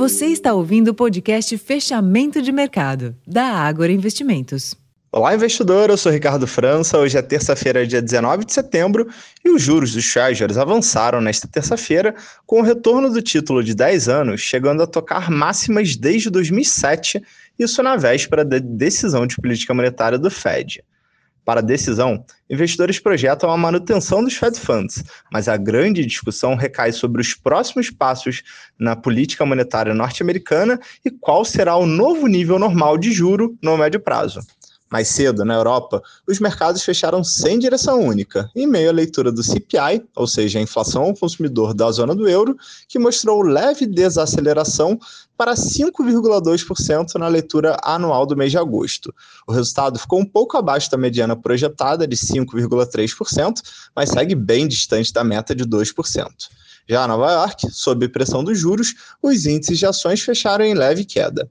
Você está ouvindo o podcast Fechamento de Mercado, da Ágora Investimentos. Olá, investidor. Eu sou Ricardo França. Hoje é terça-feira, dia 19 de setembro, e os juros dos Treasuries avançaram nesta terça-feira, com o retorno do título de 10 anos chegando a tocar máximas desde 2007, isso na véspera da decisão de política monetária do Fed. Para a decisão, investidores projetam a manutenção dos Fed Funds, mas a grande discussão recai sobre os próximos passos na política monetária norte-americana e qual será o novo nível normal de juro no médio prazo. Mais cedo, na Europa, os mercados fecharam sem direção única, em meio à leitura do CPI, ou seja, a inflação ao consumidor da zona do euro, que mostrou leve desaceleração para 5,2% na leitura anual do mês de agosto. O resultado ficou um pouco abaixo da mediana projetada de 5,3%, mas segue bem distante da meta de 2%. Já Nova York, sob pressão dos juros, os índices de ações fecharam em leve queda.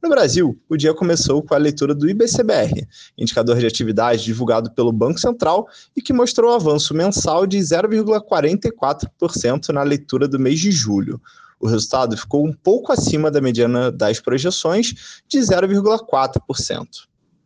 No Brasil, o dia começou com a leitura do IBCBR, indicador de atividade divulgado pelo Banco Central e que mostrou avanço mensal de 0,44% na leitura do mês de julho. O resultado ficou um pouco acima da mediana das projeções, de 0,4%.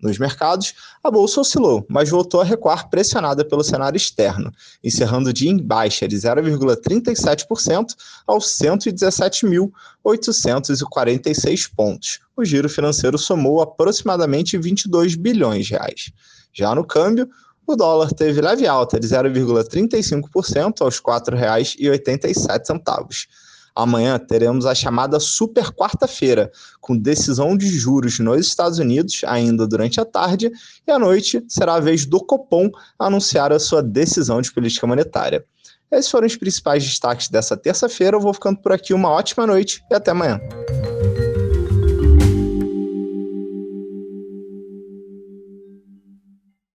Nos mercados, a bolsa oscilou, mas voltou a recuar pressionada pelo cenário externo, encerrando o dia em baixa de 0,37% aos 117.846 pontos. O giro financeiro somou aproximadamente 22 bilhões de reais. Já no câmbio, o dólar teve leve alta de 0,35% aos R$ 4,87. Amanhã teremos a chamada super quarta-feira, com decisão de juros nos Estados Unidos ainda durante a tarde, e à noite será a vez do Copom anunciar a sua decisão de política monetária. Esses foram os principais destaques dessa terça-feira. Eu vou ficando por aqui. Uma ótima noite e até amanhã.